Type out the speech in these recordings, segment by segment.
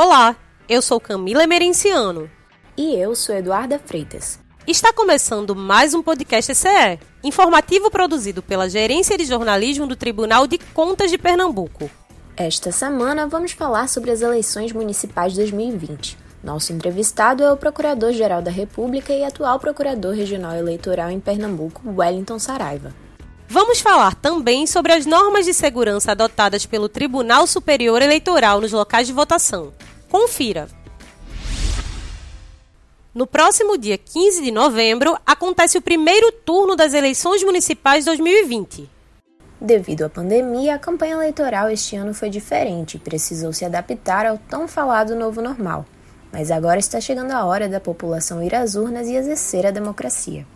Olá, eu sou Camila Emerenciano. E eu sou Eduarda Freitas. Está começando mais um podcast CE, informativo produzido pela Gerência de Jornalismo do Tribunal de Contas de Pernambuco. Esta semana vamos falar sobre as eleições municipais 2020. Nosso entrevistado é o Procurador-Geral da República e atual Procurador Regional Eleitoral em Pernambuco, Wellington Saraiva. Vamos falar também sobre as normas de segurança adotadas pelo Tribunal Superior Eleitoral nos locais de votação. Confira! No próximo dia 15 de novembro, acontece o primeiro turno das eleições municipais 2020. Devido à pandemia, a campanha eleitoral este ano foi diferente e precisou se adaptar ao tão falado novo normal. Mas agora está chegando a hora da população ir às urnas e exercer a democracia.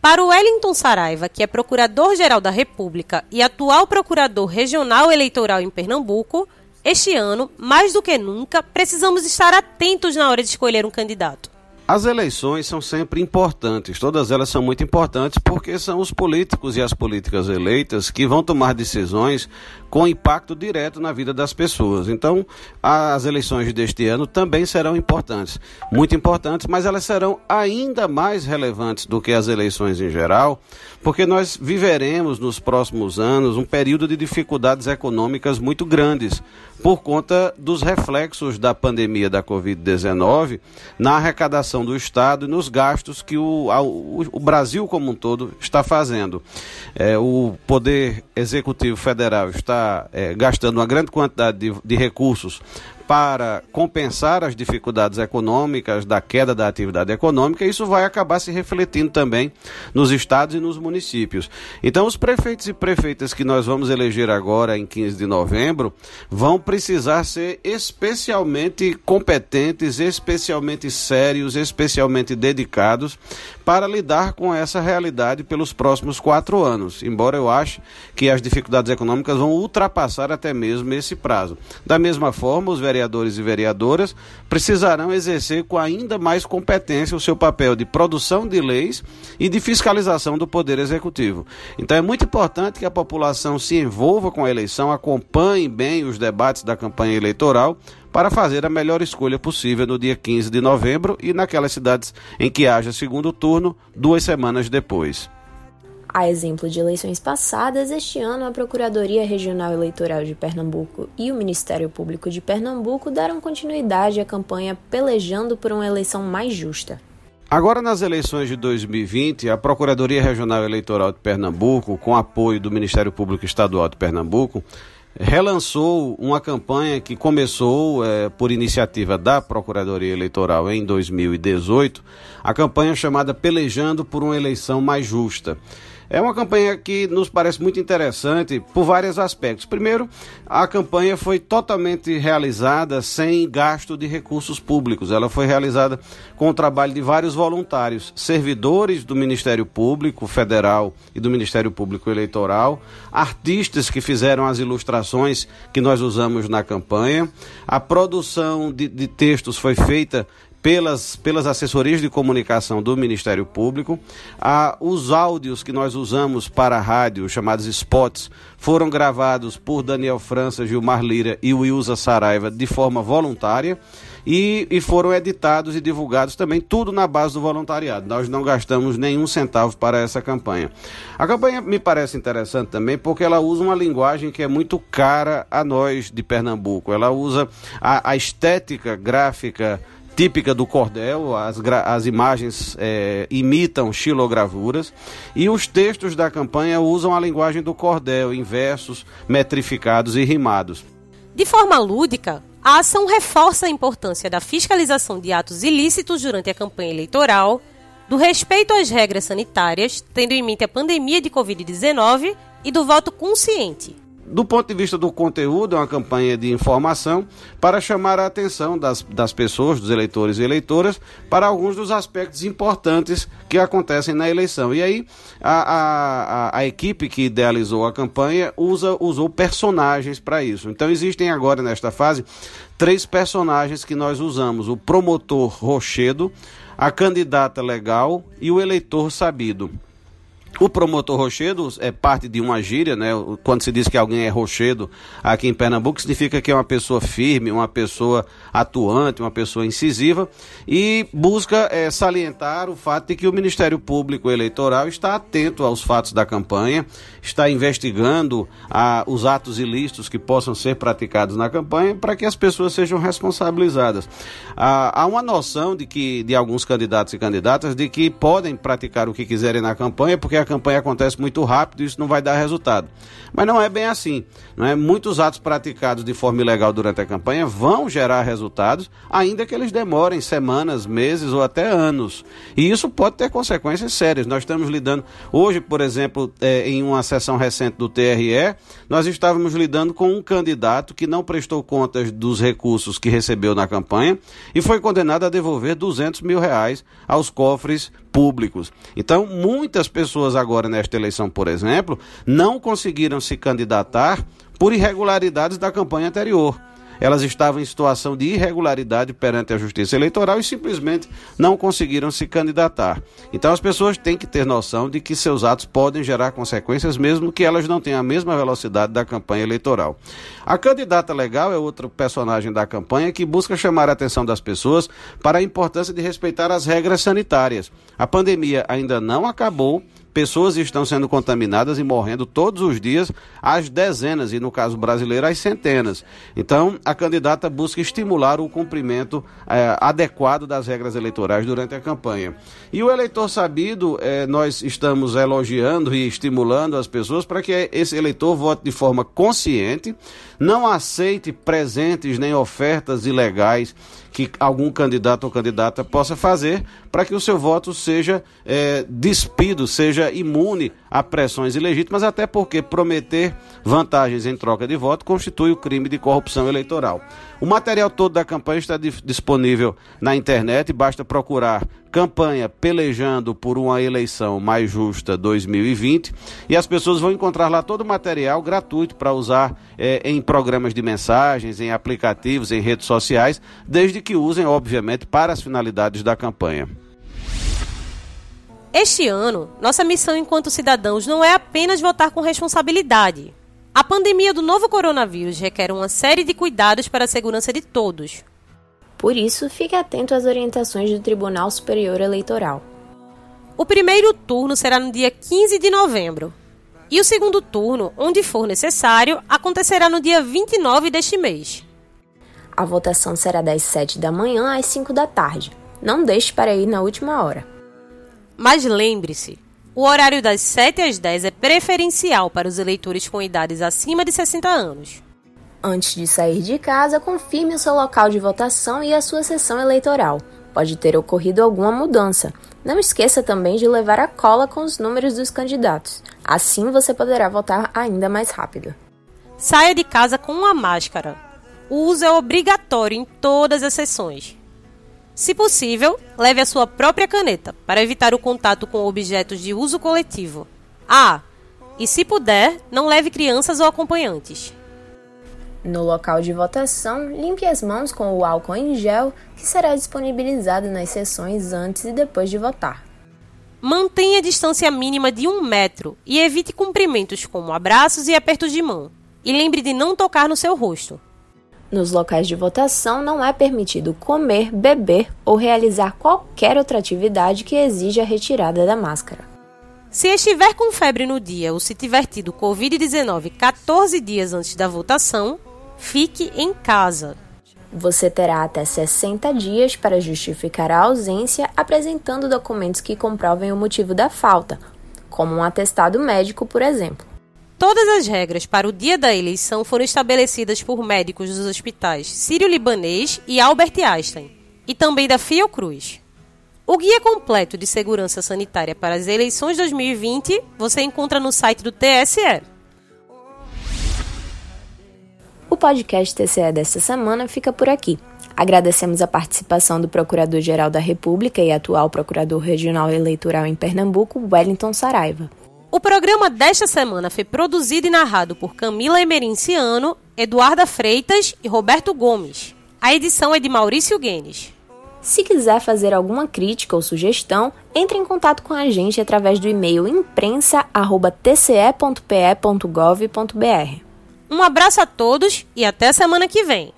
Para o Wellington Saraiva, que é Procurador-Geral da República e atual Procurador Regional Eleitoral em Pernambuco, este ano, mais do que nunca, precisamos estar atentos na hora de escolher um candidato. As eleições são sempre importantes, todas elas são muito importantes porque são os políticos e as políticas eleitas que vão tomar decisões com impacto direto na vida das pessoas. Então, as eleições deste ano também serão importantes, muito importantes, mas elas serão ainda mais relevantes do que as eleições em geral, porque nós viveremos nos próximos anos um período de dificuldades econômicas muito grandes por conta dos reflexos da pandemia da Covid-19 na arrecadação do Estado e nos gastos que o, o, Brasil como um todo está fazendo. É, o Poder Executivo Federal está é, gastando uma grande quantidade de, de recursos para compensar as dificuldades econômicas da queda da atividade econômica, isso vai acabar se refletindo também nos estados e nos municípios. Então, os prefeitos e prefeitas que nós vamos eleger agora em 15 de novembro vão precisar ser especialmente competentes, especialmente sérios, especialmente dedicados para lidar com essa realidade pelos próximos quatro anos, embora eu ache que as dificuldades econômicas vão ultrapassar até mesmo esse prazo. Da mesma forma, os vereadores vereadores e vereadoras precisarão exercer com ainda mais competência o seu papel de produção de leis e de fiscalização do Poder Executivo. Então é muito importante que a população se envolva com a eleição, acompanhe bem os debates da campanha eleitoral para fazer a melhor escolha possível no dia 15 de novembro e naquelas cidades em que haja segundo turno, duas semanas depois. A exemplo de eleições passadas, este ano a Procuradoria Regional Eleitoral de Pernambuco e o Ministério Público de Pernambuco deram continuidade à campanha Pelejando por uma eleição mais justa. Agora, nas eleições de 2020, a Procuradoria Regional Eleitoral de Pernambuco, com apoio do Ministério Público Estadual de Pernambuco, relançou uma campanha que começou é, por iniciativa da Procuradoria Eleitoral em 2018, a campanha chamada Pelejando por uma Eleição Mais Justa. É uma campanha que nos parece muito interessante por vários aspectos. Primeiro, a campanha foi totalmente realizada sem gasto de recursos públicos. Ela foi realizada com o trabalho de vários voluntários, servidores do Ministério Público Federal e do Ministério Público Eleitoral, artistas que fizeram as ilustrações que nós usamos na campanha. A produção de, de textos foi feita pelas, pelas assessorias de comunicação do Ministério Público. Ah, os áudios que nós usamos para a rádio, chamados spots, foram gravados por Daniel França, Gilmar Lira e Wilza Saraiva de forma voluntária. E, e, foram editados e divulgados também, tudo na base do voluntariado. Nós não gastamos nenhum centavo para essa campanha. A campanha me parece interessante também porque ela usa uma linguagem que é muito cara a nós de Pernambuco. Ela usa a, a estética gráfica típica do cordel, as, as imagens é, imitam xilogravuras e os textos da campanha usam a linguagem do cordel, em versos metrificados e rimados. De forma lúdica, a ação reforça a importância da fiscalização de atos ilícitos durante a campanha eleitoral, do respeito às regras sanitárias, tendo em mente a pandemia de Covid-19 e do voto consciente. Do ponto de vista do conteúdo, é uma campanha de informação para chamar a atenção das, das pessoas, dos eleitores e eleitoras, para alguns dos aspectos importantes que acontecem na eleição. E aí, a, a, a equipe que idealizou a campanha usa, usou personagens para isso. Então, existem agora, nesta fase, três personagens que nós usamos: o promotor Rochedo, a candidata legal e o eleitor sabido. O promotor rochedo é parte de uma gíria, né? Quando se diz que alguém é rochedo aqui em Pernambuco, significa que é uma pessoa firme, uma pessoa atuante, uma pessoa incisiva e busca é, salientar o fato de que o Ministério Público Eleitoral está atento aos fatos da campanha, está investigando a, os atos ilícitos que possam ser praticados na campanha para que as pessoas sejam responsabilizadas. Há, há uma noção de que de alguns candidatos e candidatas de que podem praticar o que quiserem na campanha porque a campanha acontece muito rápido e isso não vai dar resultado. Mas não é bem assim. Não é? Muitos atos praticados de forma ilegal durante a campanha vão gerar resultados, ainda que eles demorem semanas, meses ou até anos. E isso pode ter consequências sérias. Nós estamos lidando, hoje, por exemplo, é, em uma sessão recente do TRE, nós estávamos lidando com um candidato que não prestou contas dos recursos que recebeu na campanha e foi condenado a devolver 200 mil reais aos cofres públicos. Então, muitas pessoas agora nesta eleição, por exemplo, não conseguiram se candidatar por irregularidades da campanha anterior elas estavam em situação de irregularidade perante a Justiça Eleitoral e simplesmente não conseguiram se candidatar. Então as pessoas têm que ter noção de que seus atos podem gerar consequências, mesmo que elas não tenham a mesma velocidade da campanha eleitoral. A candidata legal é outro personagem da campanha que busca chamar a atenção das pessoas para a importância de respeitar as regras sanitárias. A pandemia ainda não acabou Pessoas estão sendo contaminadas e morrendo todos os dias, às dezenas, e no caso brasileiro, às centenas. Então, a candidata busca estimular o cumprimento é, adequado das regras eleitorais durante a campanha. E o eleitor sabido, é, nós estamos elogiando e estimulando as pessoas para que esse eleitor vote de forma consciente, não aceite presentes nem ofertas ilegais que algum candidato ou candidata possa fazer para que o seu voto seja é, despido, seja imune a pressões ilegítimas, até porque prometer vantagens em troca de voto constitui o crime de corrupção eleitoral. O material todo da campanha está disponível na internet, basta procurar campanha pelejando por uma eleição mais justa 2020 e as pessoas vão encontrar lá todo o material gratuito para usar é, em programas de mensagens, em aplicativos, em redes sociais, desde que usem, obviamente, para as finalidades da campanha. Este ano, nossa missão enquanto cidadãos não é apenas votar com responsabilidade. A pandemia do novo coronavírus requer uma série de cuidados para a segurança de todos. Por isso, fique atento às orientações do Tribunal Superior Eleitoral. O primeiro turno será no dia 15 de novembro. E o segundo turno, onde for necessário, acontecerá no dia 29 deste mês. A votação será das 7 da manhã às 5 da tarde. Não deixe para ir na última hora. Mas lembre-se, o horário das 7 às 10 é preferencial para os eleitores com idades acima de 60 anos. Antes de sair de casa, confirme o seu local de votação e a sua sessão eleitoral. Pode ter ocorrido alguma mudança. Não esqueça também de levar a cola com os números dos candidatos. Assim você poderá votar ainda mais rápido. Saia de casa com uma máscara. O uso é obrigatório em todas as sessões. Se possível, leve a sua própria caneta para evitar o contato com objetos de uso coletivo. Ah, e se puder, não leve crianças ou acompanhantes. No local de votação, limpe as mãos com o álcool em gel que será disponibilizado nas sessões antes e depois de votar. Mantenha a distância mínima de um metro e evite cumprimentos como abraços e apertos de mão. E lembre de não tocar no seu rosto. Nos locais de votação não é permitido comer, beber ou realizar qualquer outra atividade que exija a retirada da máscara. Se estiver com febre no dia ou se tiver tido Covid-19 14 dias antes da votação, fique em casa. Você terá até 60 dias para justificar a ausência apresentando documentos que comprovem o motivo da falta, como um atestado médico, por exemplo. Todas as regras para o dia da eleição foram estabelecidas por médicos dos hospitais Sírio-Libanês e Albert Einstein, e também da Fiocruz. O guia completo de segurança sanitária para as eleições 2020 você encontra no site do TSE. O podcast TCE desta semana fica por aqui. Agradecemos a participação do Procurador-Geral da República e atual Procurador Regional Eleitoral em Pernambuco, Wellington Saraiva. O programa desta semana foi produzido e narrado por Camila Emerinciano, Eduarda Freitas e Roberto Gomes. A edição é de Maurício Guenes. Se quiser fazer alguma crítica ou sugestão, entre em contato com a gente através do e-mail imprensa@tce.pe.gov.br. Um abraço a todos e até semana que vem.